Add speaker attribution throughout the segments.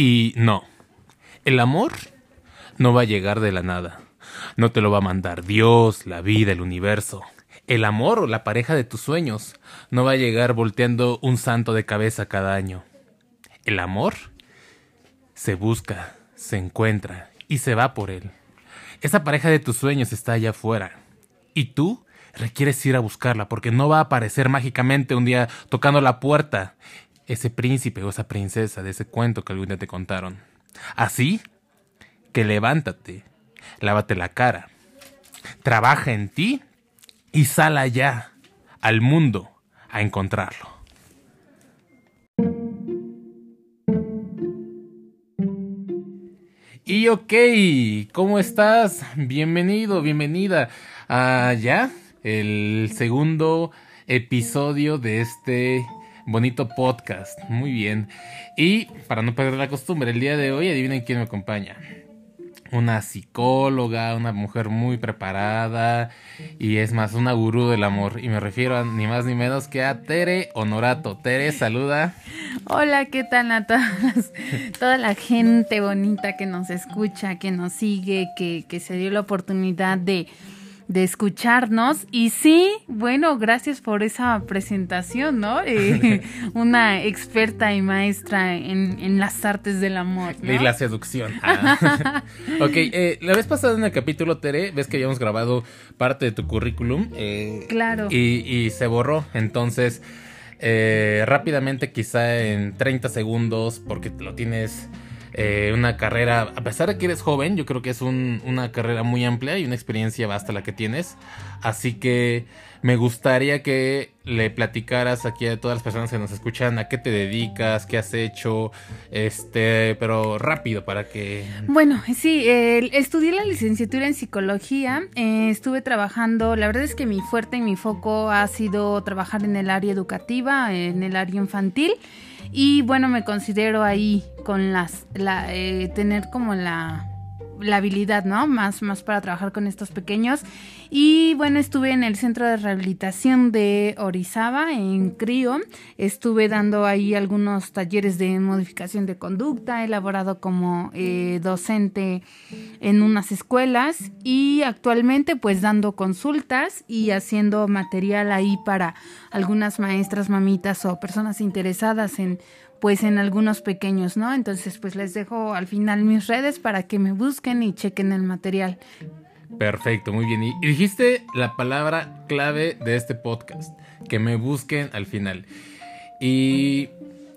Speaker 1: Y no, el amor no va a llegar de la nada. No te lo va a mandar Dios, la vida, el universo. El amor o la pareja de tus sueños no va a llegar volteando un santo de cabeza cada año. El amor se busca, se encuentra y se va por él. Esa pareja de tus sueños está allá afuera. Y tú requieres ir a buscarla porque no va a aparecer mágicamente un día tocando la puerta ese príncipe o esa princesa de ese cuento que algún día te contaron. Así que levántate, lávate la cara, trabaja en ti y sal allá al mundo a encontrarlo. Y ok, ¿cómo estás? Bienvenido, bienvenida a ya el segundo episodio de este bonito podcast. Muy bien. Y para no perder la costumbre, el día de hoy adivinen quién me acompaña una psicóloga, una mujer muy preparada y es más una gurú del amor. Y me refiero a ni más ni menos que a Tere Honorato. Tere, saluda.
Speaker 2: Hola, ¿qué tal a todas? Toda la gente bonita que nos escucha, que nos sigue, que, que se dio la oportunidad de de escucharnos. Y sí, bueno, gracias por esa presentación, ¿no? Eh, una experta y maestra en, en, las artes del amor.
Speaker 1: Y la seducción. Ah. ok, eh, la vez pasada en el capítulo, Tere, ves que habíamos grabado parte de tu currículum. Eh,
Speaker 2: claro.
Speaker 1: Y, y, se borró. Entonces, rápidamente, quizá en 30 segundos, porque lo tienes eh, una carrera, a pesar de que eres joven, yo creo que es una carrera muy amplia y una experiencia basta la que tienes. Así que me gustaría que le platicaras aquí a todas las personas que nos escuchan a qué te dedicas, qué has hecho, este, pero rápido para que...
Speaker 2: Bueno, sí, estudié la licenciatura en psicología, eh, estuve trabajando, la verdad es que mi fuerte y mi foco ha sido trabajar en el área educativa, en el área infantil. Y bueno, me considero ahí con las, la, eh, tener como la, la habilidad, ¿no? Más, más para trabajar con estos pequeños. Y bueno, estuve en el centro de rehabilitación de Orizaba, en Crío. Estuve dando ahí algunos talleres de modificación de conducta, elaborado como eh, docente en unas escuelas y actualmente pues dando consultas y haciendo material ahí para algunas maestras, mamitas o personas interesadas en pues en algunos pequeños, ¿no? Entonces pues les dejo al final mis redes para que me busquen y chequen el material.
Speaker 1: Perfecto, muy bien. Y dijiste la palabra clave de este podcast, que me busquen al final. Y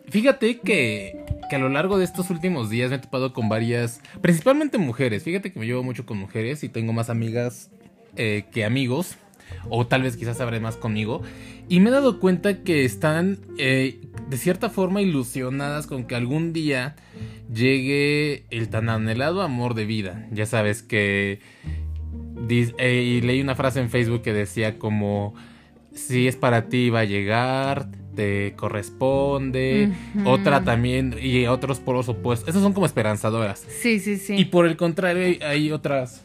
Speaker 1: fíjate que, que, a lo largo de estos últimos días me he topado con varias, principalmente mujeres. Fíjate que me llevo mucho con mujeres y tengo más amigas eh, que amigos, o tal vez quizás sabré más conmigo. Y me he dado cuenta que están eh, de cierta forma ilusionadas con que algún día llegue el tan anhelado amor de vida. Ya sabes que y leí una frase en Facebook que decía como, si es para ti va a llegar, te corresponde. Otra también, y otros por los opuestos. Esas son como esperanzadoras.
Speaker 2: Sí, sí, sí.
Speaker 1: Y por el contrario hay otras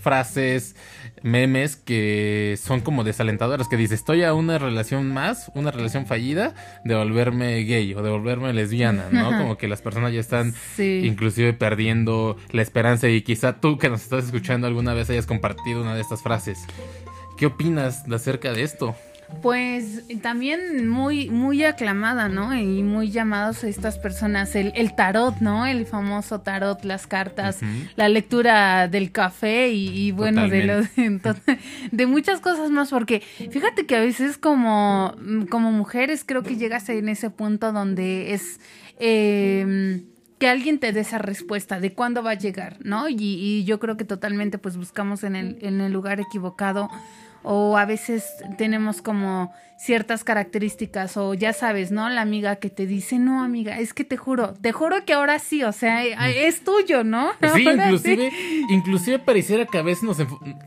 Speaker 1: frases memes que son como desalentadoras, que dice, estoy a una relación más, una relación fallida, de volverme gay o de volverme lesbiana, ¿no? Como que las personas ya están inclusive perdiendo la esperanza y quizá tú que nos estás escuchando alguna vez hayas compartido una de estas frases. ¿Qué opinas acerca de esto?
Speaker 2: Pues también muy, muy aclamada, ¿no? Y muy llamados a estas personas, el, el tarot, ¿no? El famoso tarot, las cartas, la lectura del café y, bueno, de, lo, de, muchas cosas más, porque fíjate que a veces como, como mujeres creo que llegas en ese punto donde es... Eh, que alguien te dé esa respuesta de cuándo va a llegar, ¿no? Y, y, yo creo que totalmente pues buscamos en el, en el lugar equivocado o a veces tenemos como ciertas características o ya sabes, ¿no? La amiga que te dice, no, amiga, es que te juro, te juro que ahora sí, o sea, mm. es tuyo, ¿no?
Speaker 1: Sí, inclusive, inclusive pareciera que a veces nos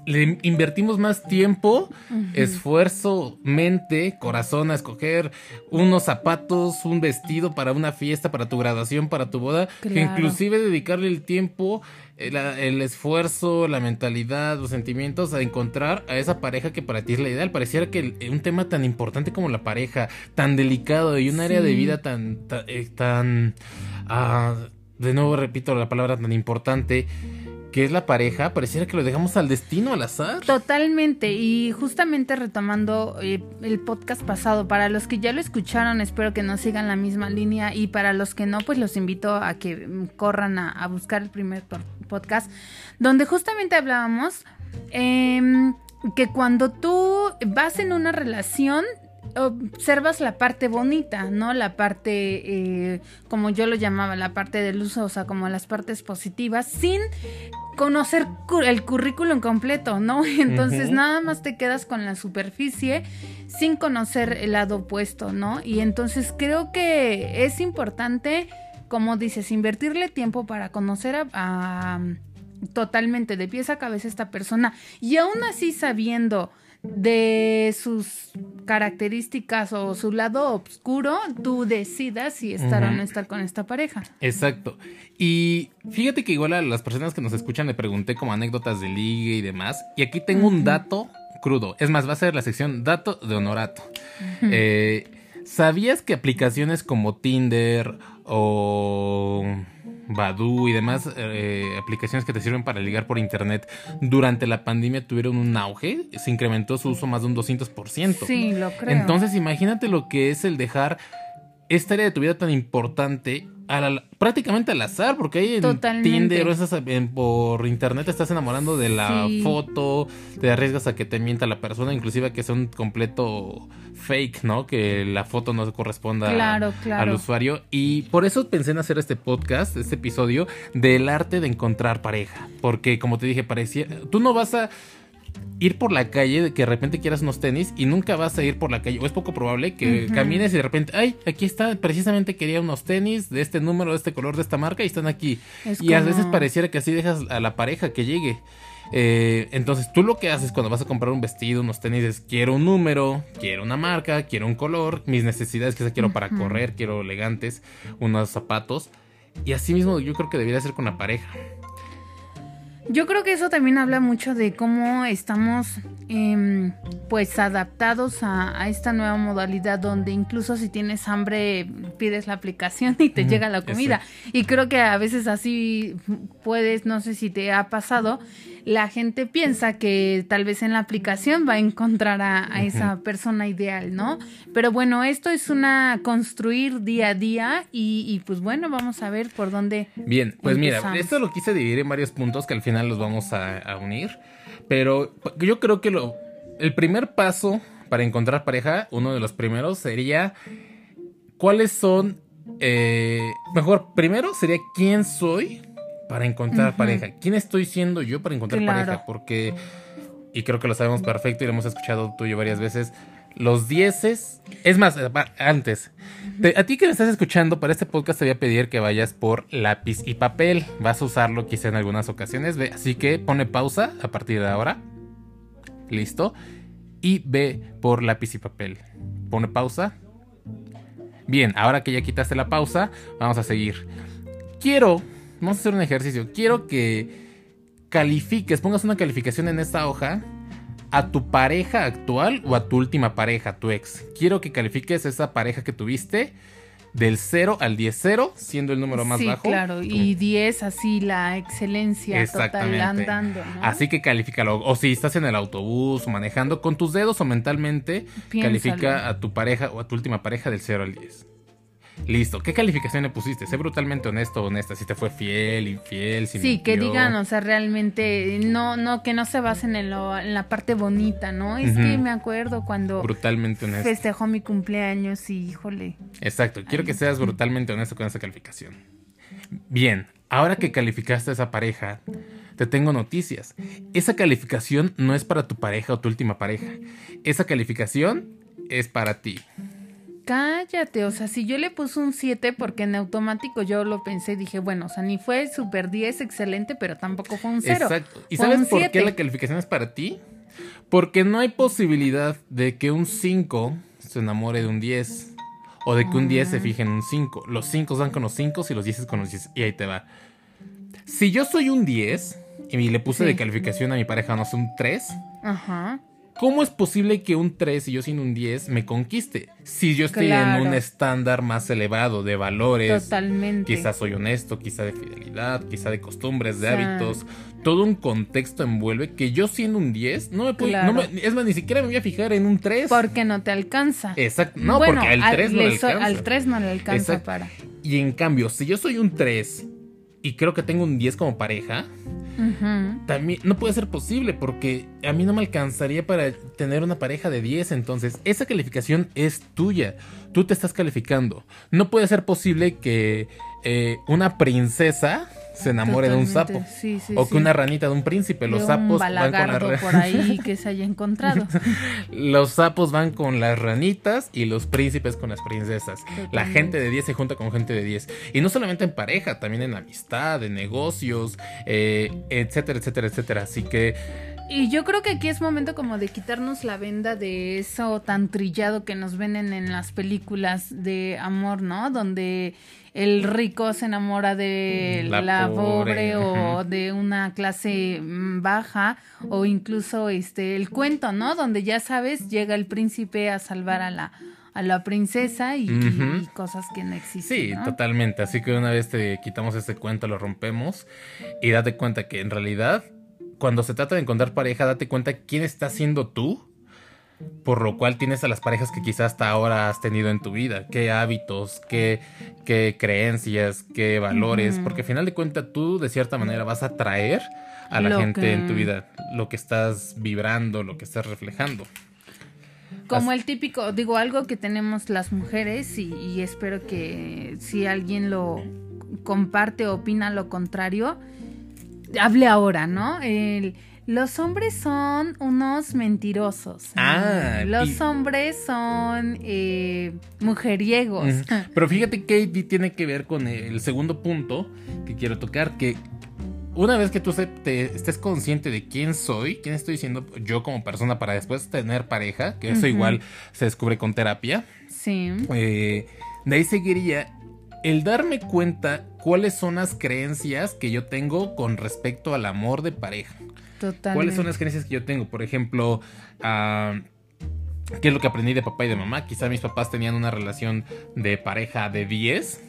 Speaker 1: le invertimos más tiempo, esfuerzo, mente, corazón a escoger unos zapatos, un vestido para una fiesta, para tu graduación, para tu boda, que inclusive dedicarle el tiempo el, esfuerzo, la mentalidad, los sentimientos a encontrar a esa pareja que para ti es la ideal. Pareciera que un tema tan importante como la pareja, tan delicado y un área de vida tan, tan, eh, tan ah, de nuevo repito la palabra tan importante que es la pareja, pareciera que lo dejamos al destino, al azar.
Speaker 2: Totalmente, y justamente retomando eh, el podcast pasado, para los que ya lo escucharon, espero que no sigan la misma línea, y para los que no, pues los invito a que corran a, buscar el primer podcast, donde justamente hablábamos em, que cuando tú vas en una relación, observas la parte bonita, ¿no? La parte, eh, como yo lo llamaba, la parte del uso, o sea, como las partes positivas, sin conocer el currículum completo, ¿no? Entonces nada más te quedas con la superficie sin conocer el lado opuesto, ¿no? Y entonces creo que es importante, como dices, invertirle tiempo para conocer a totalmente de pies a cabeza esta persona y aún así sabiendo de sus características o su lado oscuro, tú decidas si estar o no estar con esta pareja.
Speaker 1: Exacto. Y fíjate que igual a las personas que nos escuchan le pregunté como anécdotas de ligue y demás. Y aquí tengo un dato crudo. Es más, va a ser la sección dato de honorato. Eh, ¿Sabías que aplicaciones como Tinder o Badu y demás eh, aplicaciones que te sirven para ligar por internet durante la pandemia tuvieron un auge, se incrementó su uso más de un 200%.
Speaker 2: Sí, lo creo.
Speaker 1: Entonces imagínate lo que es el dejar esta área de tu vida tan importante prácticamente al azar, porque ahí en Tinder o esas, por internet te estás enamorando de la foto, te arriesgas a que te mienta la persona, inclusive que sea un completo fake, ¿no? Que la foto no corresponda al usuario. Y por eso pensé en hacer este podcast, este episodio, del arte de encontrar pareja. Porque como te dije, parecía, tú no vas a ir por la calle, de que de repente quieras unos tenis y nunca vas a ir por la calle, o es poco probable que camines y de repente, ay, aquí está, precisamente quería unos tenis de este número, de este color, de esta marca y están aquí. y a veces pareciera que así dejas a la pareja que llegue. Eh, entonces tú lo que haces cuando vas a comprar un vestido, unos tenis, es quiero un número, quiero una marca, quiero un color, mis necesidades que quiero para correr, quiero elegantes, unos zapatos. Y así mismo yo creo que debería ser con la pareja.
Speaker 2: Yo creo que eso también habla mucho de cómo estamos em, pues adaptados a, esta nueva modalidad donde incluso si tienes hambre pides la aplicación y te llega la comida. Y creo que a veces así puedes, no sé si te ha pasado, la gente piensa que tal vez en la aplicación va a encontrar a, esa persona ideal, ¿no? Pero bueno, esto es una construir día a día y, pues bueno, vamos a ver por dónde.
Speaker 1: Bien, pues mira, esto lo quise dividir en varios puntos que al final los vamos a, unir, pero yo creo que lo, el primer paso para encontrar pareja, uno de los primeros sería cuáles son, eh, mejor, primero sería quién soy para encontrar pareja. ¿Quién estoy siendo yo para encontrar pareja? Porque, y creo que lo sabemos perfecto y lo hemos escuchado tú y yo varias veces, los dieces, es más, antes, a ti que me estás escuchando, para este podcast te voy a pedir que vayas por lápiz y papel. Vas a usarlo quizá en algunas ocasiones, así que pone pausa a partir de ahora. Listo. Y ve por lápiz y papel. Pone pausa. Bien, ahora que ya quitaste la pausa, vamos a seguir. Quiero vamos a hacer un ejercicio. Quiero que califiques, pongas una calificación en esta hoja a tu pareja actual o a tu última pareja, tu ex. Quiero que califiques esa pareja que tuviste del 0 al 10, 0 siendo el número más
Speaker 2: sí,
Speaker 1: bajo.
Speaker 2: claro, y 10 así la excelencia total andando.
Speaker 1: Así que califícalo. O si estás en el autobús o manejando con tus dedos o mentalmente, califica a tu pareja o a tu última pareja del 0 al 10. Listo. ¿Qué calificación le pusiste? Sé brutalmente honesto o honesta. Si te fue fiel, infiel, si
Speaker 2: Sí, que digan, o sea, realmente, no, no, que no se basen en, lo, en la parte bonita, ¿no? Es que me acuerdo cuando
Speaker 1: brutalmente honesto.
Speaker 2: festejó mi cumpleaños y híjole.
Speaker 1: Exacto. Quiero que seas brutalmente honesto con esa calificación. Bien, ahora que calificaste a esa pareja, te tengo noticias. Esa calificación no es para tu pareja o tu última pareja. Esa calificación es para ti.
Speaker 2: Cállate, o sea, si yo le puse un 7 porque en automático yo lo pensé, dije, bueno, o sea, ni fue super 10 excelente, pero tampoco fue un 0. Exacto.
Speaker 1: ¿Y sabes por qué la calificación es para ti? Porque no hay posibilidad de que un 5 se enamore de un 10 o de que un 10 se ah. fije en un 5. Los 5 van con los 5 y los 10 con los 10 y ahí te va. Si yo soy un 10 y le puse de calificación a mi pareja, no sé, un 3. Ajá ¿Cómo es posible que un 3 y yo sin un 10 me conquiste? Si yo estoy en un estándar más elevado de valores.
Speaker 2: Totalmente.
Speaker 1: Quizás soy honesto, quizá de fidelidad, quizá de costumbres, de hábitos. Todo un contexto envuelve que yo siendo un 10 no me puedo. es más, ni siquiera me voy a fijar en un 3.
Speaker 2: Porque no te alcanza.
Speaker 1: Exacto. No, porque al 3 no le alcanza.
Speaker 2: Al 3 no le alcanza para.
Speaker 1: Y en cambio, si yo soy un 3 y creo que tengo un 10 como pareja también no puede ser posible porque a mí no me alcanzaría para tener una pareja de 10. Entonces, esa calificación es tuya. Tú te estás calificando. No puede ser posible que eh, una princesa se enamore de un sapo. o que una ranita de un príncipe. Los sapos van con
Speaker 2: las por ahí que se haya encontrado.
Speaker 1: los sapos van con las ranitas y los príncipes con las princesas. La gente de 10 se junta con gente de 10. Y no solamente en pareja, también en amistad, en negocios, eh, etcétera, etcétera, etcétera. Así que
Speaker 2: y yo creo que aquí es momento como de quitarnos la venda de eso tan trillado que nos venden en las películas de amor, ¿no? Donde el rico se enamora de la, pobre, o de una clase mm, baja o incluso este el cuento, ¿no? Donde ya sabes, llega el príncipe a salvar a la a la princesa y, cosas que no existen.
Speaker 1: Sí, totalmente. Así que una vez te quitamos ese cuento, lo rompemos y date cuenta que en realidad cuando se trata de encontrar pareja, date cuenta quién está siendo tú, por lo cual tienes a las parejas que quizás hasta ahora has tenido en tu vida, qué hábitos, qué, qué creencias, qué valores, porque al final de cuentas tú de cierta manera vas a traer a la gente en tu vida, lo que estás vibrando, lo que estás reflejando.
Speaker 2: Como el típico, digo, algo que tenemos las mujeres y, y espero que si alguien lo comparte o opina lo contrario, hable ahora, ¿no? los hombres son unos mentirosos.
Speaker 1: Ah,
Speaker 2: los hombres son eh, mujeriegos.
Speaker 1: Pero fíjate que tiene que ver con el segundo punto que quiero tocar, que una vez que tú estés consciente de quién soy, quién estoy siendo yo como persona para después tener pareja, que eso igual se descubre con terapia.
Speaker 2: Sí.
Speaker 1: Eh, de ahí seguiría el darme cuenta cuáles son las creencias que yo tengo con respecto al amor de pareja.
Speaker 2: Totalmente.
Speaker 1: ¿Cuáles son las creencias que yo tengo? Por ejemplo, uh, ¿qué es lo que aprendí de papá y de mamá? Quizá mis papás tenían una relación de pareja de 10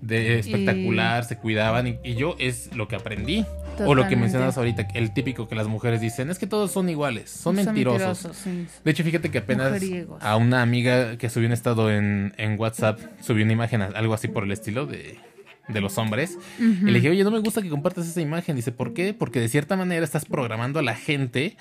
Speaker 1: de espectacular, se cuidaban y, yo es lo que aprendí. O lo que mencionas ahorita, el típico que las mujeres dicen, es que todos son iguales, son, mentirosos. De hecho, fíjate que apenas a una amiga que subió un estado en, en WhatsApp, subió una imagen, algo así por el estilo de de los hombres. Y le dije, oye, no me gusta que compartas esa imagen. Dice, ¿por qué? Porque de cierta manera estás programando a la gente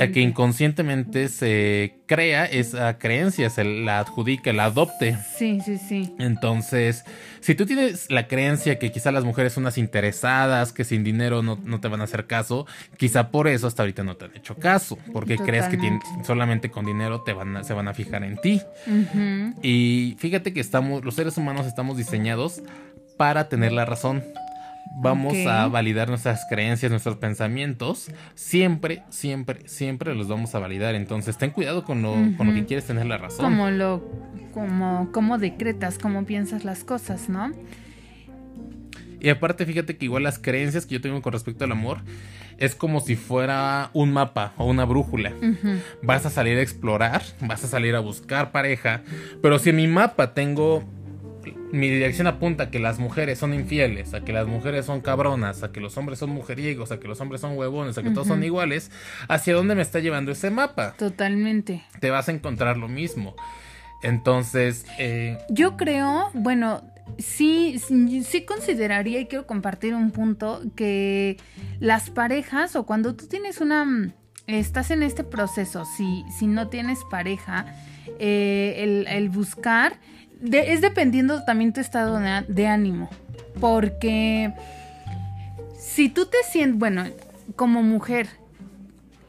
Speaker 1: a que inconscientemente se crea esa creencia, se la adjudique, la adopte.
Speaker 2: Sí, sí, sí.
Speaker 1: Entonces, si tú tienes la creencia que quizá las mujeres son unas interesadas, que sin dinero no, te van a hacer caso, quizá por eso hasta ahorita no te han hecho caso, porque crees que solamente con dinero te van se van a fijar en ti. Y fíjate que estamos, los seres humanos estamos diseñados para tener la razón. Vamos a validar nuestras creencias, nuestros pensamientos. Siempre, siempre, siempre los vamos a validar. Entonces, ten cuidado con lo, con lo que quieres tener la razón.
Speaker 2: Como lo, como, como decretas, como piensas las cosas, ¿no?
Speaker 1: Y aparte, fíjate que igual las creencias que yo tengo con respecto al amor es como si fuera un mapa o una brújula. Vas a salir a explorar, vas a salir a buscar pareja, pero si en mi mapa tengo mi dirección apunta a que las mujeres son infieles, a que las mujeres son cabronas, a que los hombres son mujeriegos, a que los hombres son huevones, a que todos son iguales, ¿hacia dónde me está llevando ese mapa?
Speaker 2: Totalmente.
Speaker 1: Te vas a encontrar lo mismo. Entonces... Eh,
Speaker 2: Yo creo, bueno, sí, sí consideraría y quiero compartir un punto que las parejas o cuando tú tienes una... Estás en este proceso, si, si no tienes pareja, eh, el, el buscar es dependiendo también tu estado de, ánimo. Porque si tú te sientes, bueno, como mujer,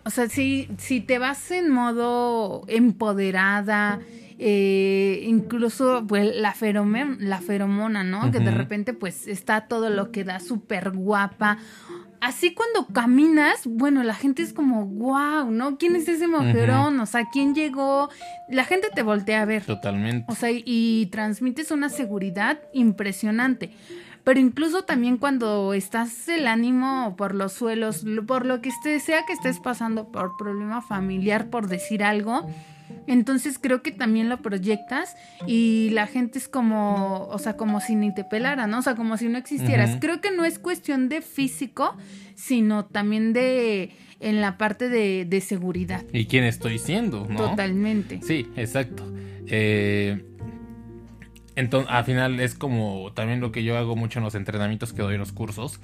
Speaker 2: o sea, si, si te vas en modo empoderada, eh, incluso pues la, la feromona, ¿no? Que de repente pues está todo lo que da súper guapa así cuando caminas, bueno, la gente es como, wow, ¿no? ¿Quién es ese mujerón? O sea, ¿quién llegó? La gente te voltea a ver.
Speaker 1: Totalmente.
Speaker 2: O sea, y transmites una seguridad impresionante. pero incluso también cuando estás el ánimo por los suelos, por lo que esté, sea que estés pasando por problema familiar, por decir algo, entonces creo que también lo proyectas y la gente es como, o sea, como si ni te pelara, ¿no? O sea, como si no existieras. Creo que no es cuestión de físico, sino también de en la parte de, de seguridad.
Speaker 1: ¿Y quién estoy siendo? ¿no?
Speaker 2: Totalmente.
Speaker 1: Sí, exacto. Eh, entonces, al final es como también lo que yo hago mucho en los entrenamientos que doy en los cursos,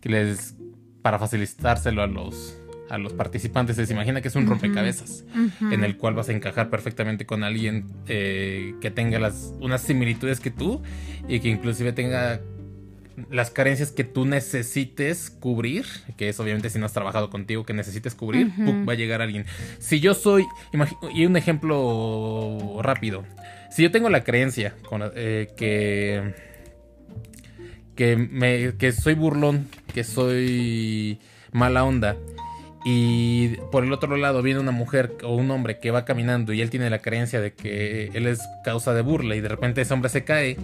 Speaker 1: que les, para facilitárselo a los, a los participantes, les imagina que es un rompecabezas, en el cual vas a encajar perfectamente con alguien eh, que tenga las, unas similitudes que tú y que inclusive tenga las carencias que tú necesites cubrir, que es obviamente si no has trabajado contigo, que necesites cubrir, va a llegar alguien. Si yo soy, y un ejemplo rápido, si yo tengo la creencia eh, que, que, me, que soy burlón, que soy mala onda, y por el otro lado viene una mujer o un hombre que va caminando y él tiene la creencia de que él es causa de burla y de repente ese hombre se cae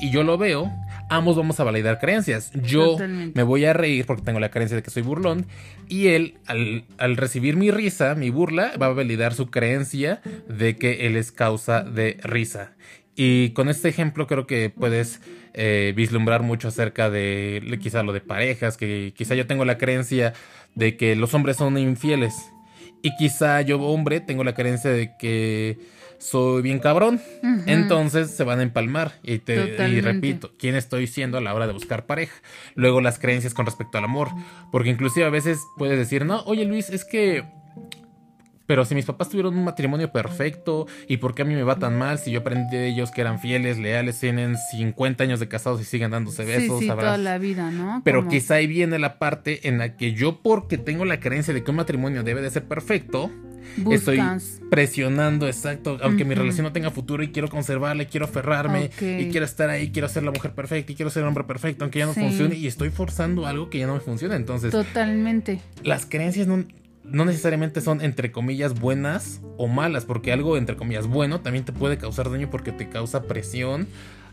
Speaker 1: y yo lo veo, ambos vamos a validar creencias. Yo me voy a reír porque tengo la creencia de que soy burlón y él al, al, recibir mi risa, mi burla, va a validar su creencia de que él es causa de risa. Y con este ejemplo creo que puedes eh, vislumbrar mucho acerca de quizá lo de parejas, que quizá yo tengo la creencia de que los hombres son infieles. Y quizá yo, hombre, tengo la creencia de que soy bien cabrón. Entonces se van a empalmar. Y, te, y repito, ¿quién estoy siendo a la hora de buscar pareja? Luego las creencias con respecto al amor. Porque inclusive a veces puedes decir, no, oye Luis, es que pero si mis papás tuvieron un matrimonio perfecto, ¿y por qué a mí me va tan mal si yo aprendí de ellos que eran fieles, leales, tienen 50 años de casados y siguen dándose besos?
Speaker 2: Sí, sí, toda la vida, ¿no?
Speaker 1: Pero quizá ahí viene la parte en la que yo, porque tengo la creencia de que un matrimonio debe de ser perfecto, estoy presionando, exacto, aunque mi relación no tenga futuro y quiero conservarla, y quiero aferrarme y quiero estar ahí, quiero ser la mujer perfecta y quiero ser el hombre perfecto, aunque ya no funcione y estoy forzando algo que ya no me funciona. Entonces,
Speaker 2: totalmente.
Speaker 1: Las creencias no, no necesariamente son entre comillas buenas o malas, porque algo entre comillas bueno también te puede causar daño porque te causa presión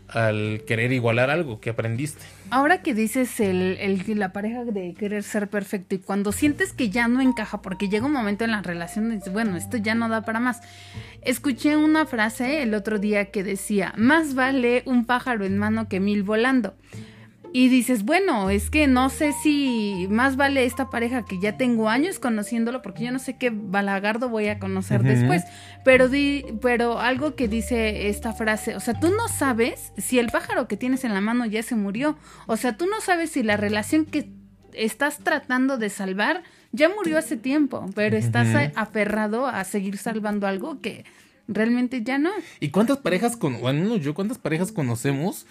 Speaker 1: al querer igualar algo que aprendiste.
Speaker 2: Ahora que dices el, el, la pareja de querer ser perfecto y cuando sientes que ya no encaja, porque llega un momento en la relación y dices, bueno, esto ya no da para más. Escuché una frase el otro día que decía, más vale un pájaro en mano que mil volando. Y dices, bueno, es que no sé si más vale esta pareja que ya tengo años conociéndolo, porque yo no sé qué balagardo voy a conocer después. Pero, di, pero algo que dice esta frase, o sea, tú no sabes si el pájaro que tienes en la mano ya se murió. O sea, tú no sabes si la relación que estás tratando de salvar ya murió hace tiempo, pero estás aferrado a seguir salvando algo que realmente ya no.
Speaker 1: ¿Y cuántas parejas, con, bueno, yo cuántas parejas conocemos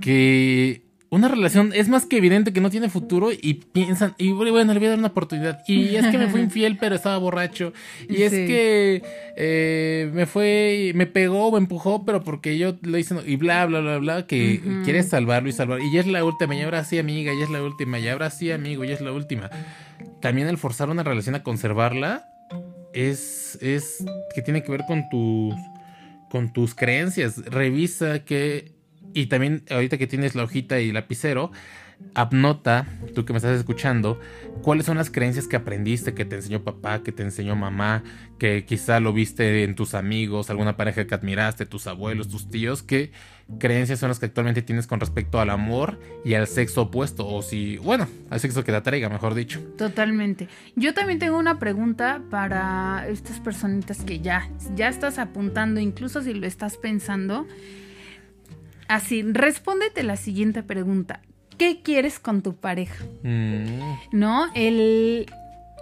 Speaker 1: que una relación es más que evidente que no tiene futuro y piensan, y bueno, le voy a dar una oportunidad. Y es que me fue infiel, pero estaba borracho. Y es que eh, me fue, me pegó o me empujó, pero porque yo lo hice, y bla, bla, bla, bla, que quiere salvarlo y salvarlo. Y ya es la última, y ahora sí, amiga, ya es la última, y ahora sí, amigo, ya es la última. También el forzar una relación a conservarla es, es que tiene que ver con tus, con tus creencias. Revisa que y también ahorita que tienes la hojita y lapicero, Abnota, tú que me estás escuchando, cuáles son las creencias que aprendiste, que te enseñó papá, que te enseñó mamá, que quizá lo viste en tus amigos, alguna pareja que admiraste, tus abuelos, tus tíos, qué creencias son las que actualmente tienes con respecto al amor y al sexo opuesto, o si, bueno, al sexo que te atraiga, mejor dicho.
Speaker 2: Totalmente. Yo también tengo una pregunta para estas personitas que ya, ya estás apuntando, incluso si lo estás pensando. Así, respóndete la siguiente pregunta. ¿Qué quieres con tu pareja? Mm. ¿No? El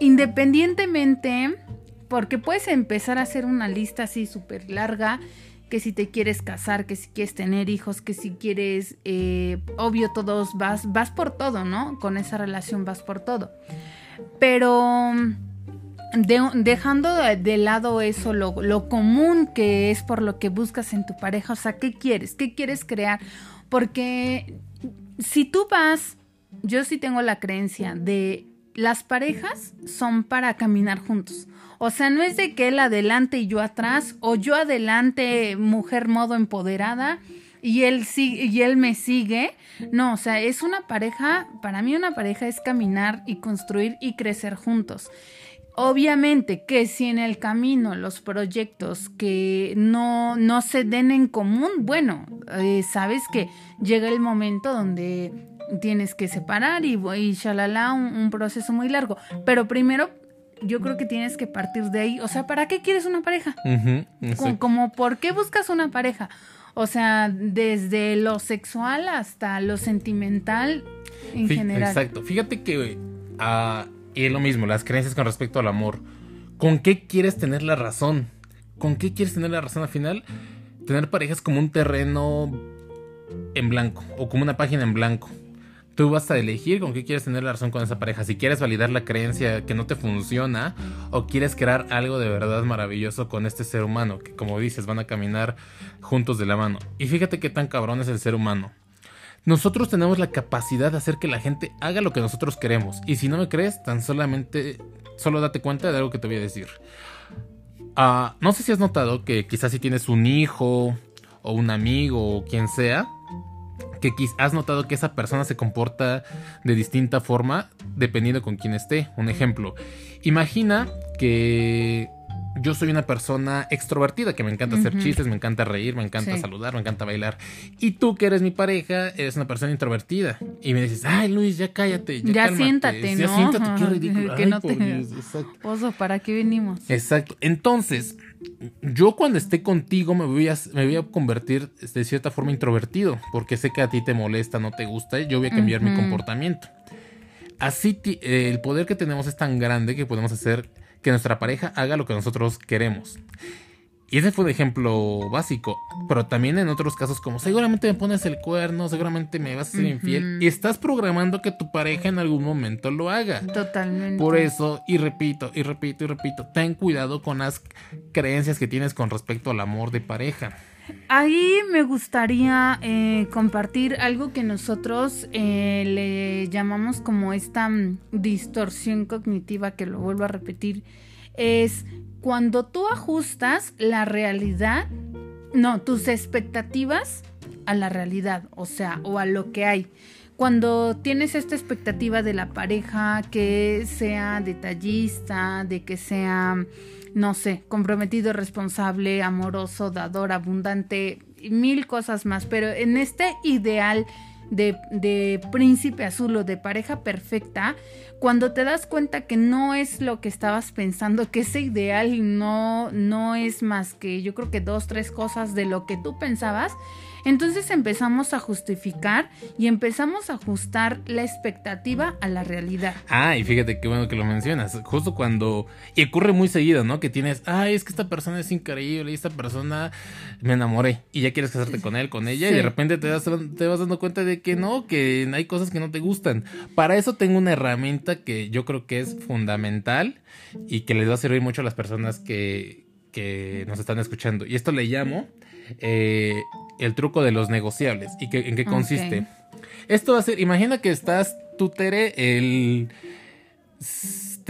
Speaker 2: independientemente, porque puedes empezar a hacer una lista así súper larga, que si te quieres casar, que si quieres tener hijos, que si quieres, eh, obvio, todos vas, vas por todo, ¿no? Con esa relación vas por todo. Pero dejando de, lado eso, lo, común que es por lo que buscas en tu pareja, o sea, ¿qué quieres? ¿Qué quieres crear? Porque si tú vas, yo sí tengo la creencia de las parejas son para caminar juntos. O sea, no es de que él adelante y yo atrás, o yo adelante, mujer modo empoderada, y él y él me sigue. No, o sea, es una pareja, para mí una pareja es caminar y construir y crecer juntos. Obviamente que si en el camino los proyectos que no, no se den en común, bueno, eh, sabes que llega el momento donde tienes que separar y, y shalala, un, un proceso muy largo. Pero primero yo creo que tienes que partir de ahí. O sea, ¿para qué quieres una pareja? Como, ¿por qué buscas una pareja? O sea, desde lo sexual hasta lo sentimental en
Speaker 1: Fí-
Speaker 2: general.
Speaker 1: Exacto. Fíjate que ah, y es lo mismo, las creencias con respecto al amor. ¿Con qué quieres tener la razón? ¿Con qué quieres tener la razón al final? Tener parejas como un terreno en blanco o como una página en blanco. Tú vas a elegir con qué quieres tener la razón con esa pareja. Si quieres validar la creencia que no te funciona o quieres crear algo de verdad maravilloso con este ser humano, que como dices van a caminar juntos de la mano. Y fíjate qué tan cabrón es el ser humano. Nosotros tenemos la capacidad de hacer que la gente haga lo que nosotros queremos. Y si no me crees, tan solamente, solo date cuenta de algo que te voy a decir. Ah, no sé si has notado que quizás si tienes un hijo o un amigo o quien sea, que has notado que esa persona se comporta de distinta forma dependiendo con quién esté. Un ejemplo, imagina que yo soy una persona extrovertida, que me encanta hacer chistes, me encanta reír, me encanta
Speaker 2: Sí.
Speaker 1: saludar, me encanta bailar. Y tú que eres mi pareja, eres una persona introvertida. Y me dices, ay Luis, ya cállate. Ya,
Speaker 2: Ya
Speaker 1: cálmate,
Speaker 2: siéntate,
Speaker 1: Ya
Speaker 2: ¿no?
Speaker 1: siéntate, qué ridículo.
Speaker 2: Que
Speaker 1: Ay,
Speaker 2: no te-
Speaker 1: por Dios, exacto.
Speaker 2: Oso, ¿para qué venimos?
Speaker 1: Exacto. Entonces, yo cuando esté contigo me voy a, me voy a convertir de cierta forma introvertido, porque sé que a ti te molesta, no te gusta, y yo voy a cambiar mi comportamiento. Así el poder que tenemos es tan grande que podemos hacer que nuestra pareja haga lo que nosotros queremos. Y ese fue un ejemplo básico, pero también en otros casos como seguramente me pones el cuerno, seguramente me vas a ser infiel, y estás programando que tu pareja en algún momento lo haga.
Speaker 2: Totalmente.
Speaker 1: Por eso, y repito, y repito, y repito, ten cuidado con las creencias que tienes con respecto al amor de pareja.
Speaker 2: Ahí me gustaría eh, compartir algo que nosotros eh, le llamamos como esta mm, distorsión cognitiva, que lo vuelvo a repetir, es cuando tú ajustas la realidad, no, tus expectativas a la realidad, o sea, o a lo que hay. Cuando tienes esta expectativa de la pareja que sea detallista, de que sea, no sé, comprometido, responsable, amoroso, dador, abundante, mil cosas más, pero en este ideal de, de príncipe azul o de pareja perfecta, cuando te das cuenta que no es lo que estabas pensando, que ese ideal no, no es más que yo creo que dos, tres cosas de lo que tú pensabas, entonces empezamos a justificar y empezamos a ajustar la expectativa a la realidad.
Speaker 1: Ah, y fíjate qué bueno que lo mencionas. Justo cuando. Y ocurre muy seguido, ¿no? Que tienes. Ay, es que esta persona es increíble. Y esta persona me enamoré. Y ya quieres casarte con él, con ella. Y de repente te, das- te vas dando cuenta de que no, que hay cosas que no te gustan. Para eso tengo una herramienta que yo creo que es fundamental. Y que les va a servir mucho a las personas que, que nos están escuchando. Y esto le llamo. eh, el truco de los negociables. ¿Y que, en qué consiste? Esto va a ser, imagina que estás tú, Tere, el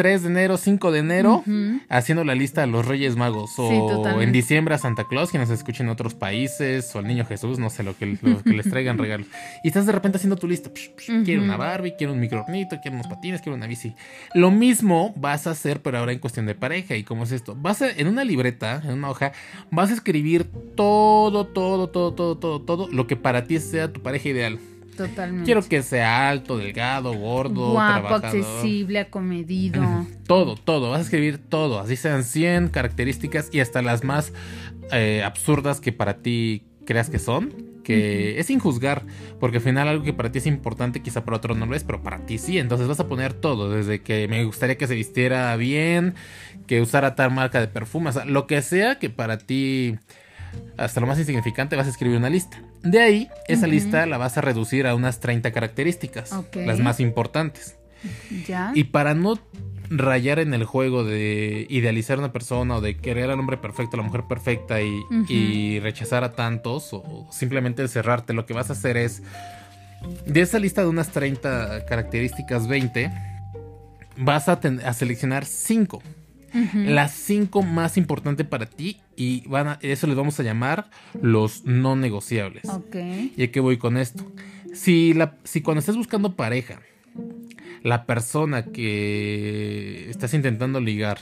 Speaker 1: 3 de enero, 5 de enero, haciendo la lista de los Reyes Magos. O
Speaker 2: Sí,
Speaker 1: en diciembre a Santa Claus, que nos escuchen en otros países, o al Niño Jesús, no sé, lo que, lo que les traigan regalos. Y estás de repente haciendo tu lista. Psh, psh, Quiero una Barbie, quiero un microornito, quiero unos patines, quiero una bici. Lo mismo vas a hacer, pero ahora en cuestión de pareja. ¿Y cómo es esto? Vas a, en una libreta, en una hoja, vas a escribir todo, todo, todo, todo, todo, todo, lo que para ti sea tu pareja ideal.
Speaker 2: Totalmente.
Speaker 1: Quiero que sea alto, delgado, gordo,
Speaker 2: Guapo,
Speaker 1: trabajador.
Speaker 2: accesible, acomedido.
Speaker 1: Todo, todo. Vas a escribir todo. Así sean 100 características y hasta las más eh, absurdas que para ti creas que son. Que es sin juzgar. Porque al final algo que para ti es importante, quizá para otro no lo es, pero para ti sí. Entonces vas a poner todo. Desde que me gustaría que se vistiera bien, que usara tal marca de perfume. O sea, lo que sea que para ti hasta lo más insignificante vas a escribir una lista. De ahí, esa lista la vas a reducir a unas 30 características, las más importantes.
Speaker 2: ¿Ya?
Speaker 1: Y para no rayar en el juego de idealizar a una persona o de querer al hombre perfecto, a la mujer perfecta y, rechazar a tantos o simplemente encerrarte, lo que vas a hacer es, de esa lista de unas 30 características, 20, vas a, a seleccionar 5. Las cinco más importantes para ti y van a, eso les vamos a llamar los no negociables.
Speaker 2: Ok.
Speaker 1: ¿Y a qué voy con esto? Si, la, si cuando estés buscando pareja, la persona que estás intentando ligar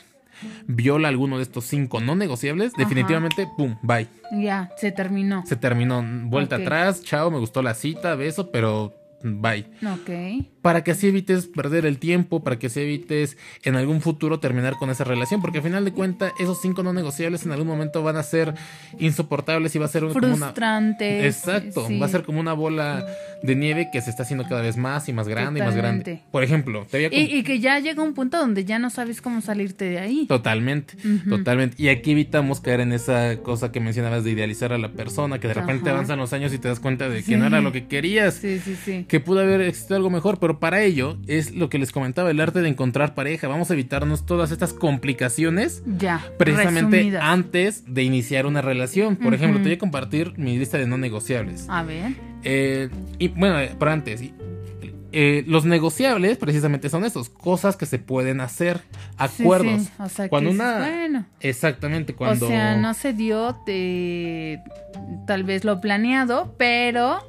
Speaker 1: viola alguno de estos cinco no negociables,
Speaker 2: Ajá.
Speaker 1: definitivamente, pum, bye.
Speaker 2: Ya, se terminó.
Speaker 1: Se terminó. Vuelta atrás, chao, me gustó la cita, beso, pero bye.
Speaker 2: Ok.
Speaker 1: Para que así evites perder el tiempo, para que así evites en algún futuro terminar con esa relación, porque al final de cuentas esos cinco no negociables en algún momento van a ser insoportables y va a ser como una... Exacto,
Speaker 2: sí.
Speaker 1: va a ser como una bola de nieve que se está haciendo cada vez más y más grande y más grande. Por ejemplo, te voy a
Speaker 2: Y, y que ya llega un punto donde ya no sabes cómo salirte de ahí.
Speaker 1: Totalmente, totalmente. Y aquí evitamos caer en esa cosa que mencionabas de idealizar a la persona, que de repente
Speaker 2: Ajá.
Speaker 1: avanzan los años y te das cuenta de que
Speaker 2: Sí.
Speaker 1: no era lo que querías,
Speaker 2: Sí, sí, sí.
Speaker 1: Que pudo haber existido algo mejor, pero para ello es lo que les comentaba, el arte de encontrar pareja. Vamos a evitarnos todas estas complicaciones
Speaker 2: Ya.
Speaker 1: precisamente
Speaker 2: resumidas.
Speaker 1: antes de iniciar una relación. Por ejemplo, te voy a compartir mi lista de no negociables.
Speaker 2: A ver.
Speaker 1: Eh, y bueno, eh, pero antes, eh, los negociables precisamente son esos, cosas que se pueden hacer, acuerdos.
Speaker 2: sí, O sea,
Speaker 1: Cuando
Speaker 2: que
Speaker 1: una...
Speaker 2: bueno.
Speaker 1: Exactamente, cuando...
Speaker 2: O sea, no se dio de, tal vez lo planeado, pero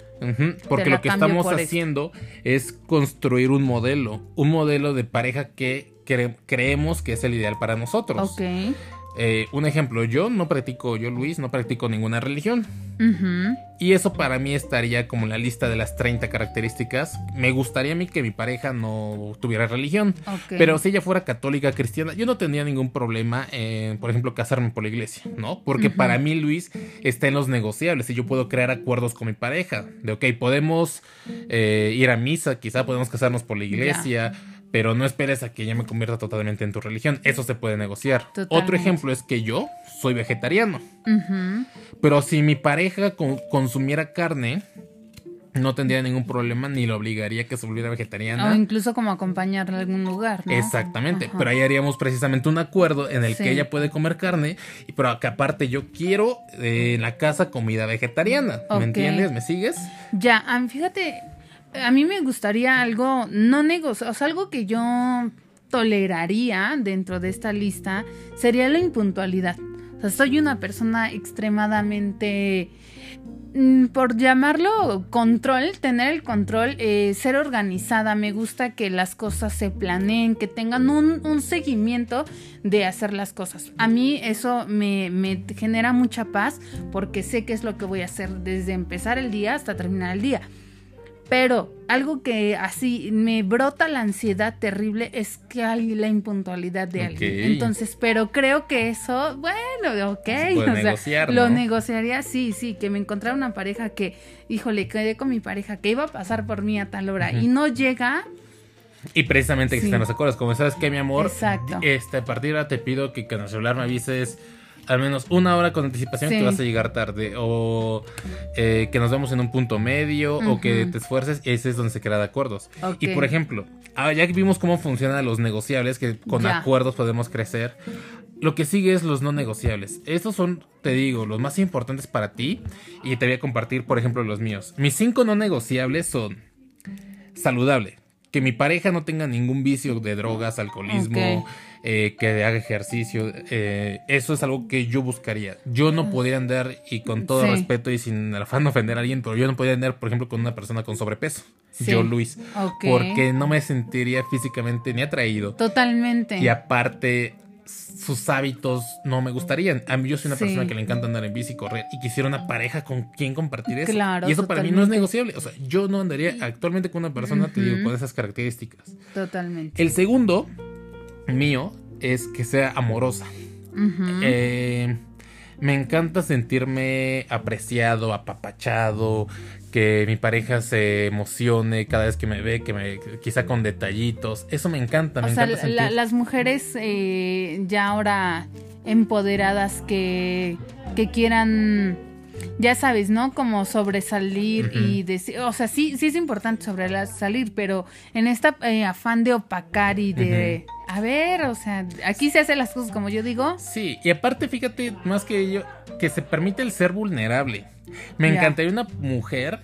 Speaker 1: Porque lo que estamos haciendo es construir un modelo, un modelo de pareja que cre- creemos que es el ideal para nosotros.
Speaker 2: ok.
Speaker 1: Eh, un ejemplo, yo no practico, yo Luis, no practico ninguna religión. Y eso para mí estaría como en la lista de las 30 características. Me gustaría a mí que mi pareja no tuviera religión. Pero si ella fuera católica cristiana, yo no tendría ningún problema en, por ejemplo, casarme por la iglesia, ¿no? Porque para mí, Luis, está en los negociables y yo puedo crear acuerdos con mi pareja. De, ok, podemos eh, ir a misa, quizá podemos casarnos por la iglesia. Pero no esperes a que ella me convierta totalmente en tu religión. Eso se puede negociar. Otro ejemplo es que yo soy vegetariano. Pero si mi pareja con- consumiera carne, no tendría ningún problema ni lo obligaría a que se volviera vegetariana.
Speaker 2: O incluso como acompañarla a algún lugar, ¿no?
Speaker 1: Exactamente,
Speaker 2: Ajá.
Speaker 1: pero ahí haríamos precisamente un acuerdo en el
Speaker 2: Sí.
Speaker 1: que ella puede comer carne, y pero que aparte yo quiero eh, en la casa comida vegetariana. ¿Me entiendes? ¿Me sigues?
Speaker 2: Ya, fíjate, a mí me gustaría algo no negociable, o sea, algo que yo toleraría dentro de esta lista sería la impuntualidad. O sea, soy una persona extremadamente, mm, por llamarlo control, tener el control, eh, ser organizada. Me gusta que las cosas se planeen, que tengan un, un seguimiento de hacer las cosas. A mí eso me, me genera mucha paz porque sé qué es lo que voy a hacer desde empezar el día hasta terminar el día. Pero algo que así me brota la ansiedad terrible es que hay la impuntualidad de alguien. Entonces, pero creo que eso, bueno, ok.
Speaker 1: Se puede
Speaker 2: o sea,
Speaker 1: negociar,
Speaker 2: Lo negociaría, sí, sí, que me encontrara una pareja que, híjole, quedé con mi pareja que iba a pasar por mí a tal hora y no llega,
Speaker 1: Y precisamente
Speaker 2: Sí.
Speaker 1: existen los acuerdos. Como sabes que mi amor,
Speaker 2: Exacto.
Speaker 1: este, a partir de ahora te pido que con el celular me avises al menos una hora con anticipación
Speaker 2: Sí.
Speaker 1: que vas a llegar tarde. O eh, que nos vemos en un punto medio. O que te esfuerces. Y ese es donde se crean acuerdos. Y por ejemplo, ah, ya que vimos cómo funcionan los negociables, que con
Speaker 2: Ya.
Speaker 1: acuerdos podemos crecer. Lo que sigue es los no negociables. Estos son, te digo, los más importantes para ti. Y te voy a compartir, por ejemplo, los míos. Mis cinco no negociables son saludable. Que mi pareja no tenga ningún vicio de drogas, alcoholismo. Eh, que haga ejercicio. eh, eso es algo que yo buscaría. Yo no podría andar, y con todo
Speaker 2: Sí.
Speaker 1: respeto y sin afán de ofender a alguien, pero yo no podría andar, por ejemplo, con una persona con sobrepeso.
Speaker 2: Sí.
Speaker 1: Yo, Luis. Porque no me sentiría físicamente ni atraído.
Speaker 2: totalmente.
Speaker 1: Y aparte, sus hábitos no me gustarían. A mí yo soy una
Speaker 2: Sí.
Speaker 1: persona que le encanta andar en bici y correr y quisiera una pareja con quien compartir eso.
Speaker 2: Claro,
Speaker 1: y eso para mí no es negociable. O sea, yo no andaría actualmente con una persona, te digo, con esas características.
Speaker 2: Totalmente.
Speaker 1: El segundo mío es que sea amorosa. Eh, me encanta sentirme apreciado, apapachado, que mi pareja se emocione cada vez que me ve, que me quizá con detallitos. Eso me encanta, me
Speaker 2: sea,
Speaker 1: encanta
Speaker 2: la-
Speaker 1: sentir.
Speaker 2: las mujeres eh, ya ahora empoderadas que, que quieran, ya sabes, ¿no? Como sobresalir y decir, o sea, sí, sí es importante sobresalir, pero en esta eh, afán de opacar y de, a ver, o sea, aquí se hacen las cosas como yo digo.
Speaker 1: Sí, y aparte, fíjate, más que ello, que se permite el ser vulnerable. Me encantaría una mujer,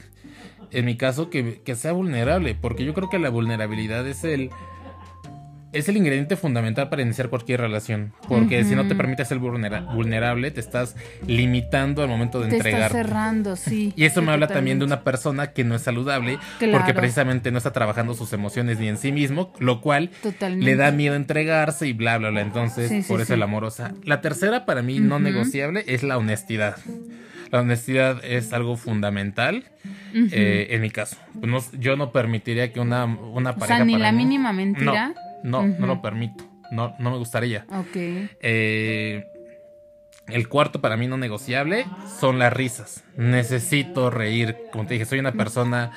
Speaker 1: en mi caso, que, que sea vulnerable, porque yo creo que la vulnerabilidad es el es el ingrediente fundamental para iniciar cualquier relación. Porque si no te permite ser vulnerable, te estás limitando al momento de entregar.
Speaker 2: Te estás cerrando, sí.
Speaker 1: Y eso me habla también de una persona que no es saludable, porque precisamente no está trabajando sus emociones ni en sí mismo, lo cual le da miedo entregarse y bla, bla, bla. Entonces, por eso el amorosa. La tercera, para mí, no negociable, es la honestidad. La honestidad es algo fundamental eh, en mi caso. yo no permitiría que una, una pareja.
Speaker 2: O sea, ni la mínima mentira.
Speaker 1: No, no, lo permito. No, no me gustaría.
Speaker 2: Ok.
Speaker 1: Eh, el cuarto para mí no negociable son las risas. Necesito reír. Como te dije, soy una persona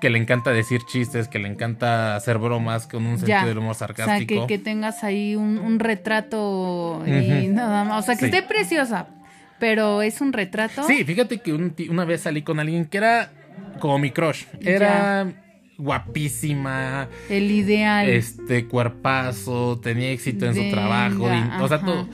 Speaker 1: que le encanta decir chistes, que le encanta hacer bromas con un sentido del humor sarcástico.
Speaker 2: O sea, que, tengas ahí un, retrato y nada más. O sea, que esté preciosa, pero es un retrato.
Speaker 1: Sí, fíjate que una vez salí con alguien que era como mi crush. Era guapísima.
Speaker 2: El ideal.
Speaker 1: Este, cuerpazo, tenía éxito en su trabajo. o sea, todo.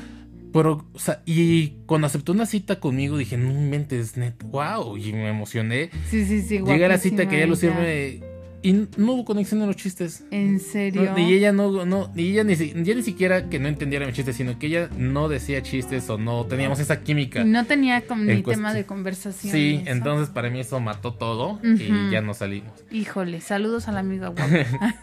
Speaker 1: Pero, o sea, y cuando aceptó una cita conmigo dije, no inventes, net, wow, y me emocioné.
Speaker 2: Sí, sí, sí.
Speaker 1: Llegué a la cita que ella lucirme y no hubo conexión en los chistes.
Speaker 2: ¿En serio?
Speaker 1: y ella no, no, y ella ni, ni siquiera que no entendiera mis chistes, sino que ella no decía chistes o no teníamos esa química.
Speaker 2: No tenía como ni tema de conversación.
Speaker 1: Sí, entonces para mí eso mató todo y ya no salimos.
Speaker 2: Híjole, saludos a la amiga guapa.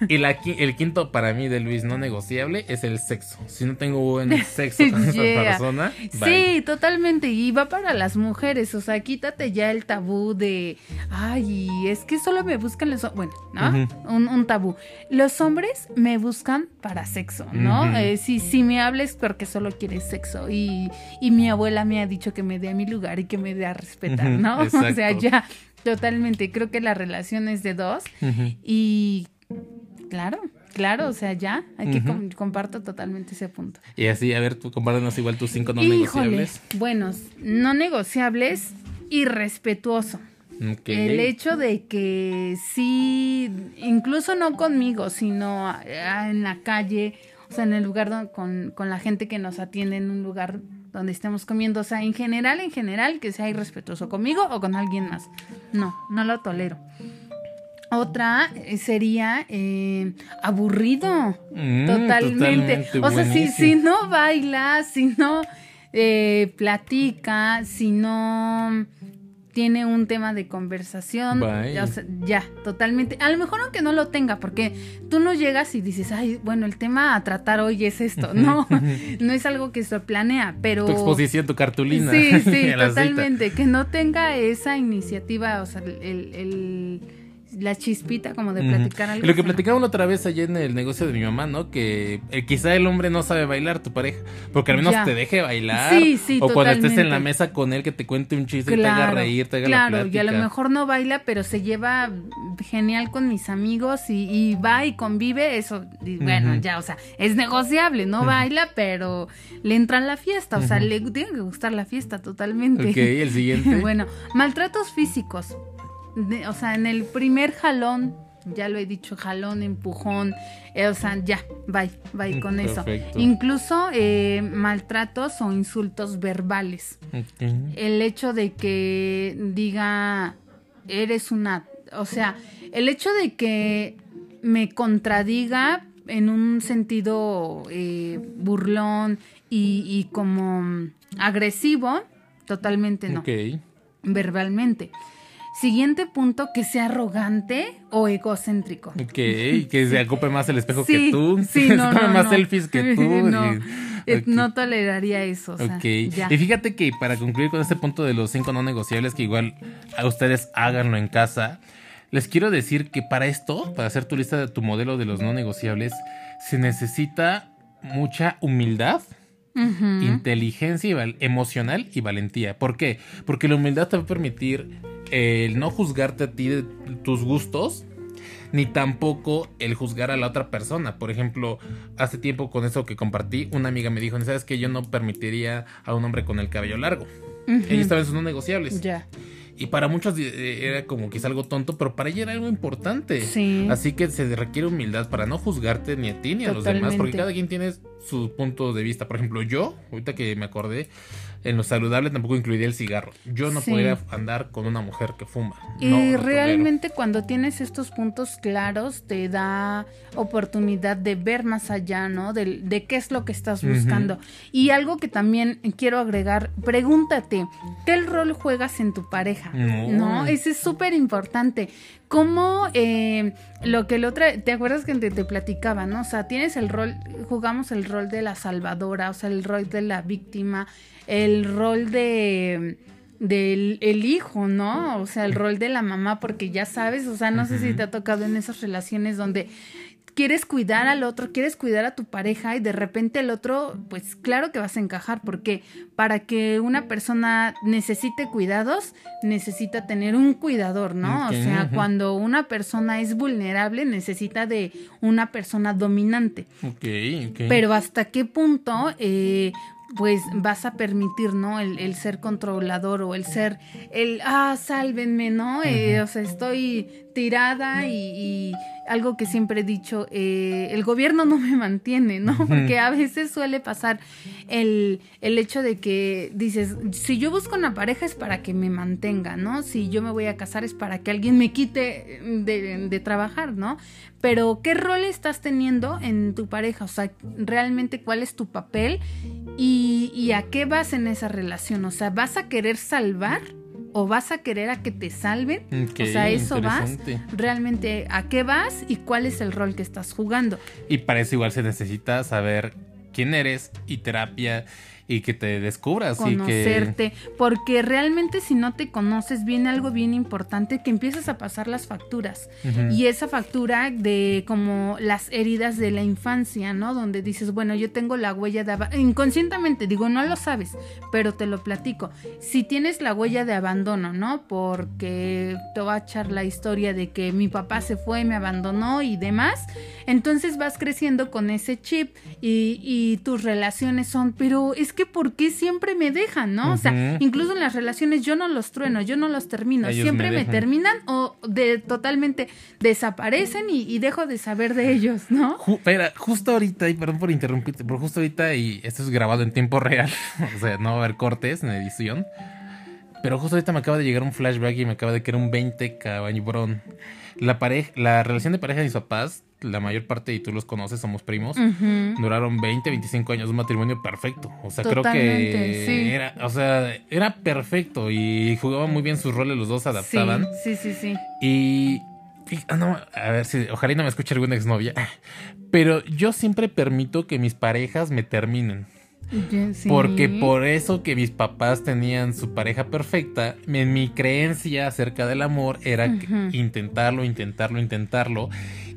Speaker 1: y la, el quinto para mí de Luis no negociable es el sexo. Si no tengo buen sexo con esa persona.
Speaker 2: Sí, totalmente. Y va para las mujeres. O sea, quítate ya el tabú de ay, es que solo me buscan los. Bueno ¿no? un, tabú. Los hombres me buscan para sexo, ¿no? Eh, si, si me hables porque solo quieres sexo y, mi abuela me ha dicho que me dé a mi lugar y que me dé a respetar, ¿no? o sea, ya, totalmente. Creo que la relación es de dos y claro. Claro, o sea, ya, comparto totalmente ese punto.
Speaker 1: Y así, a ver, tú compártanos igual tus cinco no negociables.
Speaker 2: Buenos, no negociables y El hecho de que sí, incluso no conmigo, sino en la calle, o sea, en el lugar con, con la gente que nos atiende en un lugar donde estemos comiendo, o sea, en general, en general, que sea irrespetuoso conmigo o con alguien más. No, no lo tolero. Otra eh, sería eh, aburrido, mm, totalmente. O sea, si, si no baila, si no eh, platica, si no tiene un tema de conversación. Ya, totalmente. A lo mejor aunque no lo tenga, porque tú no llegas y dices, ay, bueno, el tema a tratar hoy es esto. No, no es algo que se planea, pero...
Speaker 1: Tu exposición, tu cartulina.
Speaker 2: Sí, sí, totalmente. Que no tenga esa iniciativa, o sea, el la chispita como de platicar algo.
Speaker 1: lo que platicamos otra vez allá en el negocio de mi mamá, ¿no? Que eh, quizá el hombre no sabe bailar, tu pareja, porque al menos te deje bailar.
Speaker 2: Sí, sí,
Speaker 1: O cuando estés en la mesa con él que te cuente un chiste y te haga reír, te haga
Speaker 2: claro,
Speaker 1: la Claro,
Speaker 2: y a lo mejor no baila, pero se lleva genial con mis amigos y, va y convive, eso, bueno, ya, o sea, es negociable, no baila, pero le entra en la fiesta, o sea, le tiene que gustar la fiesta totalmente.
Speaker 1: Ok, el siguiente.
Speaker 2: bueno, maltratos físicos o sea, en el primer jalón, ya lo he dicho, jalón, empujón, eh, o sea, ya, bye, bye con eso. Incluso eh, maltratos o insultos verbales. El hecho de que diga, eres una, o sea, el hecho de que me contradiga en un sentido eh, burlón y, y, como agresivo, totalmente no. Verbalmente. Siguiente punto, que sea arrogante o egocéntrico.
Speaker 1: Ok, que se ocupe más el espejo que tú. Sí, no, no, más selfies que tú.
Speaker 2: no, eh, no toleraría eso. O ok, y
Speaker 1: fíjate que para concluir con este punto de los cinco no negociables, que igual a ustedes háganlo en casa, les quiero decir que para esto, para hacer tu lista de tu modelo de los no negociables, se necesita mucha humildad inteligencia emocional y valentía. ¿Por qué? Porque la humildad te va a permitir el no juzgarte a ti de tus gustos, ni tampoco el juzgar a la otra persona. Por ejemplo, hace tiempo con eso que compartí, una amiga me dijo, ¿sabes que Yo no permitiría a un hombre con el cabello largo. Ella estaba en sus no negociables.
Speaker 2: Ya.
Speaker 1: Y para muchos eh, era como que es algo tonto, pero para ella era algo importante. Así que se requiere humildad para no juzgarte ni a ti ni a los demás, porque cada quien tiene su punto de vista. Por ejemplo, yo, ahorita que me acordé, en lo saludable tampoco incluiría el cigarro. Yo no podría andar con una mujer que fuma.
Speaker 2: Y realmente cuando tienes estos puntos claros te da oportunidad de ver más allá, ¿no? De, qué es lo que estás buscando. Y algo que también quiero agregar, pregúntate, ¿qué rol juegas en tu pareja? No. ¿No? Ese es súper importante. ¿Cómo eh, lo que el otro, te acuerdas que te, te platicaba, ¿no? O sea, tienes el rol, jugamos el rol de la salvadora, o sea, el rol de la víctima, el rol de del el hijo, ¿no? O sea, el rol de la mamá, porque ya sabes, o sea, no sé si te ha tocado en esas relaciones donde quieres cuidar al otro, quieres cuidar a tu pareja y de repente el otro, pues claro que vas a encajar, porque para que una persona necesite cuidados, necesita tener un cuidador, ¿no? O sea, cuando una persona es vulnerable, necesita de una persona dominante.
Speaker 1: Ok, ok.
Speaker 2: Pero hasta qué punto eh, pues vas a permitir, ¿no? El, ser controlador o el ser, el, ah, sálvenme, ¿no? Eh, o sea, estoy tirada y, algo que siempre he dicho, eh, el gobierno no me mantiene, ¿no? Porque a veces suele pasar el, el hecho de que dices, si yo busco una pareja es para que me mantenga, ¿no? Si yo me voy a casar es para que alguien me quite de, de trabajar, ¿no? Pero ¿qué rol estás teniendo en tu pareja? O sea, realmente cuál es tu papel y, y a qué vas en esa relación. O sea, ¿vas a querer salvar? O vas a querer a que te salven. o sea, eso vas. Realmente, ¿a qué vas y cuál es el rol que estás jugando?
Speaker 1: Y para eso igual se necesita saber quién eres y terapia y que te descubras
Speaker 2: conocerte y que... porque realmente si no te conoces viene algo bien importante que empiezas a pasar las facturas. Y esa factura de como las heridas de la infancia no donde dices bueno yo tengo la huella de inconscientemente digo no lo sabes pero te lo platico. Si tienes la huella de abandono no porque te va a echar la historia de que mi papá se fue me abandonó y demás entonces vas creciendo con ese chip y, y tus relaciones son pero es que que por qué siempre me dejan, ¿no? O sea, incluso en las relaciones yo no los trueno, yo no los termino, siempre me, terminan o de totalmente desaparecen y, dejo de saber de ellos, ¿no?
Speaker 1: espera, justo ahorita, y perdón por interrumpirte, pero justo ahorita, y esto es grabado en tiempo real, o sea, no va a haber cortes en edición, pero justo ahorita me acaba de llegar un flashback y me acaba de quedar un 20 cabañbrón. La pareja, la relación de pareja de mis papás la mayor parte, y tú los conoces, somos primos, duraron 20, 25 años, un matrimonio perfecto. O sea, creo que era, o sea, era perfecto y jugaban muy bien sus roles, los dos adaptaban.
Speaker 2: Sí, sí, sí.
Speaker 1: Y, ah, no, a ver si, ojalá no me escuche alguna exnovia, pero yo siempre permito que mis parejas me terminen. Porque por eso que mis papás tenían su pareja perfecta, en mi creencia acerca del amor era intentarlo, intentarlo, intentarlo.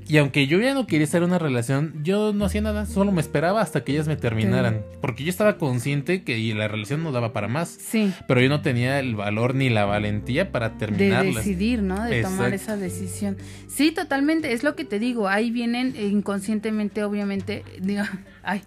Speaker 1: Y aunque yo ya no quería estar en una relación, yo no hacía nada, solo me esperaba hasta que ellas me terminaran. Porque yo estaba consciente que la relación no daba para más.
Speaker 2: Sí.
Speaker 1: Pero yo no tenía el valor ni la valentía para terminarla.
Speaker 2: De decidir, ¿no? De tomar esa decisión. Sí, totalmente. Es lo que te digo. Ahí vienen inconscientemente, obviamente. Digo, ay,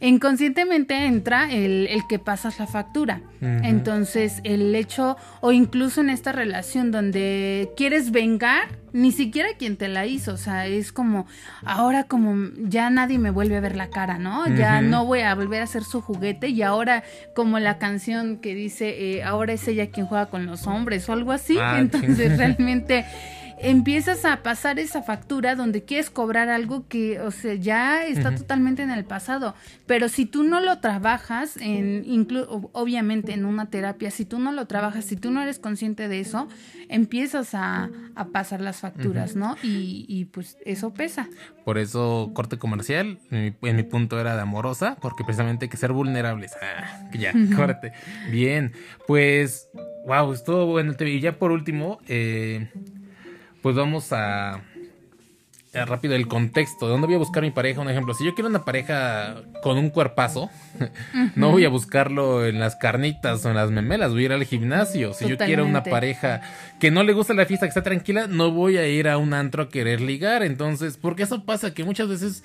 Speaker 2: inconscientemente entra el, el que pasas la factura. Entonces, el hecho, o incluso en esta relación donde quieres vengar, ni siquiera quien te la hizo, o sea, es como, ahora como ya nadie me vuelve a ver la cara, ¿no? Ya no voy a volver a ser su juguete y ahora como la canción que dice, eh, ahora es ella quien juega con los hombres o algo así, ah, entonces realmente empiezas a pasar esa factura donde quieres cobrar algo que, o sea, ya está totalmente en el pasado. Pero si tú no lo trabajas, en, obviamente en una terapia, si tú no lo trabajas, si tú no eres consciente de eso, empiezas a, pasar las facturas, ¿no? Y, pues eso pesa.
Speaker 1: Por eso, corte comercial, en mi, punto era de amorosa, porque precisamente hay que ser vulnerables. Ah, ya, corte. Bien, pues, wow, estuvo bueno. Y ya por último, eh pues vamos a, rápido el contexto. ¿De dónde voy a buscar mi pareja? Un ejemplo, si yo quiero una pareja con un cuerpazo, no voy a buscarlo en las carnitas o en las memelas, voy a ir al gimnasio. Si yo quiero una pareja que no le gusta la fiesta, que está tranquila, no voy a ir a un antro a querer ligar. Entonces, porque eso pasa que muchas veces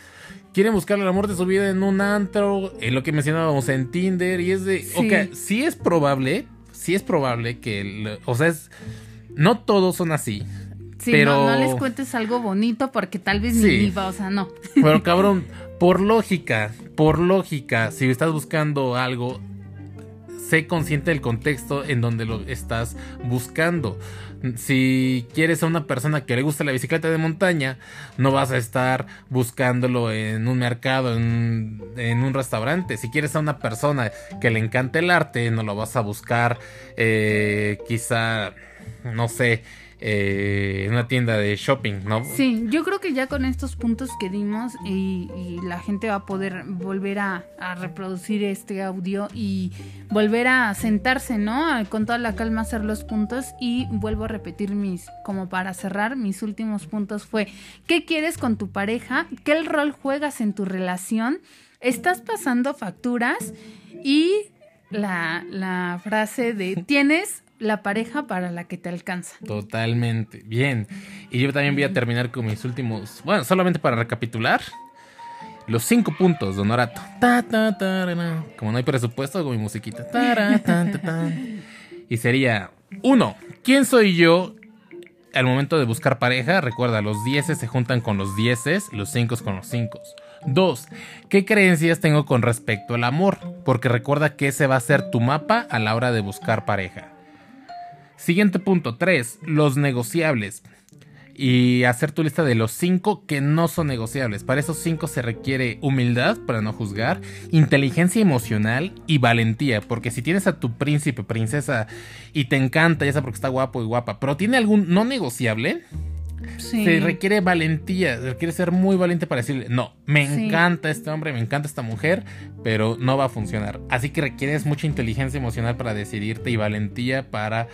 Speaker 1: quieren buscar el amor de su vida en un antro, en lo que mencionábamos en Tinder, y es de, sí. ok, sí es probable, sí es probable que, o sea, es, no todos son así.
Speaker 2: Sí, pero... no, les cuentes algo bonito porque tal vez ni viva, o sea, no.
Speaker 1: Pero cabrón, por lógica, por lógica, si estás buscando algo, sé consciente del contexto en donde lo estás buscando. Si quieres a una persona que le gusta la bicicleta de montaña, no vas a estar buscándolo en un mercado, en, un restaurante. Si quieres a una persona que le encanta el arte, no lo vas a buscar eh, quizá, no sé, eh, una tienda de shopping, ¿no?
Speaker 2: Sí, yo creo que ya con estos puntos que dimos y, la gente va a poder volver a, reproducir este audio y volver a sentarse, ¿no? Con toda la calma hacer los puntos y vuelvo a repetir mis, como para cerrar, mis últimos puntos fue, ¿qué quieres con tu pareja? ¿Qué rol juegas en tu relación? ¿Estás pasando facturas? Y la, la frase de, ¿tienes la pareja para la que te alcanza.
Speaker 1: Totalmente. Bien. Y yo también voy a terminar con mis últimos. Bueno, solamente para recapitular. Los cinco puntos de Honorato. Como no hay presupuesto, con mi musiquita. y sería: uno, ¿quién soy yo al momento de buscar pareja? Recuerda, los dieces se juntan con los dieces, los cinco con los cinco. Dos, ¿qué creencias tengo con respecto al amor? Porque recuerda que ese va a ser tu mapa a la hora de buscar pareja. Siguiente punto, 3. Los negociables. Y hacer tu lista de los 5 que no son negociables. Para esos 5 se requiere humildad para no juzgar, inteligencia emocional y valentía. Porque si tienes a tu príncipe, princesa y te encanta, ya sea porque está guapo y guapa, pero tiene algún no negociable, se requiere valentía, requiere ser muy valiente para decirle, no, me encanta este hombre, me encanta esta mujer, pero no va a funcionar. Así que requieres mucha inteligencia emocional para decidirte y valentía para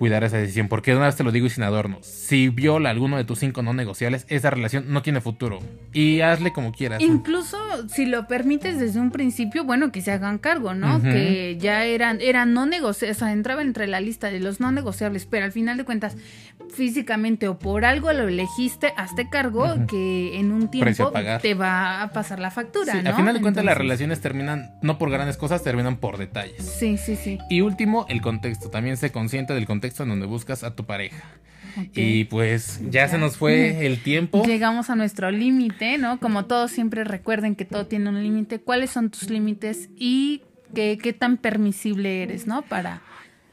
Speaker 1: cuidar esa decisión. Porque de una vez te lo digo y sin adornos. Si viola alguno de tus cinco no negociables, esa relación no tiene futuro. Y hazle como quieras.
Speaker 2: Incluso si lo permites desde un principio, bueno, que se hagan cargo, ¿no? Que ya eran, eran no negociables, o sea, entraba entre la lista de los no negociables, pero al final de cuentas, físicamente o por algo lo elegiste, hazte cargo que en un tiempo te va a pasar la factura. Sí,
Speaker 1: Al final de cuentas, las relaciones terminan no por grandes cosas, terminan por detalles.
Speaker 2: Sí, sí, sí.
Speaker 1: Y último, el contexto. También sé consciente del contexto en donde buscas a tu pareja. Y pues ya, se nos fue el tiempo.
Speaker 2: Llegamos a nuestro límite, ¿no? Como todos siempre recuerden que todo tiene un límite. ¿Cuáles son tus límites y qué, qué tan permisible eres, ¿no? Para...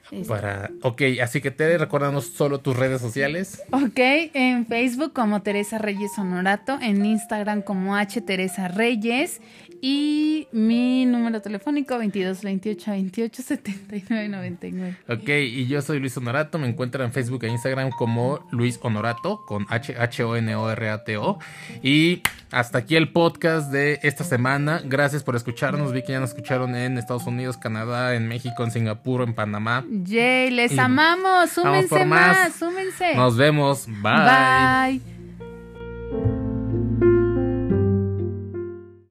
Speaker 1: Este, Para, ok, así que te recordamos solo tus redes sociales.
Speaker 2: Ok, en Facebook como Teresa Reyes Honorato, en Instagram como H Teresa Reyes y mi número telefónico 22 28 28 79 99.
Speaker 1: Ok, y yo soy Luis Honorato. Me encuentran en Facebook e Instagram como Luis Honorato con H H O N O R A T O. Y hasta aquí el podcast de esta semana. Gracias por escucharnos. Vi que ya nos escucharon en Estados Unidos, Canadá, en México, en Singapur, en Panamá.
Speaker 2: Yay, les amamos. Súmense más. más. Súmense.
Speaker 1: Nos vemos. Bye. Bye.